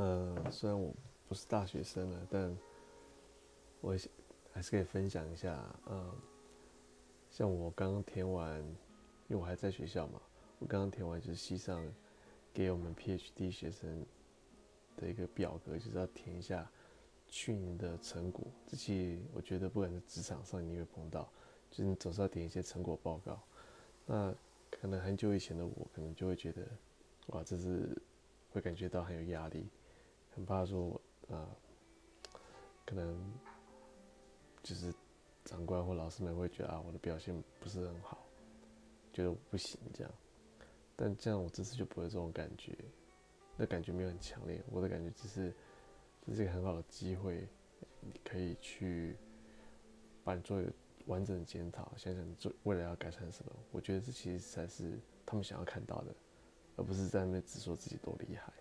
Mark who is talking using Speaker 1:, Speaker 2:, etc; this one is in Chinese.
Speaker 1: 呃，虽然我不是大学生了，但我还是可以分享一下。嗯，像我刚刚填完，因为我还在学校嘛，我刚刚填完就是系上给我们 PhD 学生的一个表格，就是要填一下去年的成果。这期我觉得不管是职场上，你会碰到，就是你总是要填一些成果报告。那可能很久以前的我，可能就会觉得，哇，这是会感觉到很有压力，很怕说我，啊，可能就是长官或老师们会觉得啊，我的表现不是很好，觉得我不行这样。但这样我这次就不会这种感觉，那感觉没有很强烈。我的感觉只是，这是一个很好的机会，你可以去把你做一个完整的检讨，想想你做未来要改善什么。我觉得这其实才是他们想要看到的，而不是在那边只说自己多厉害。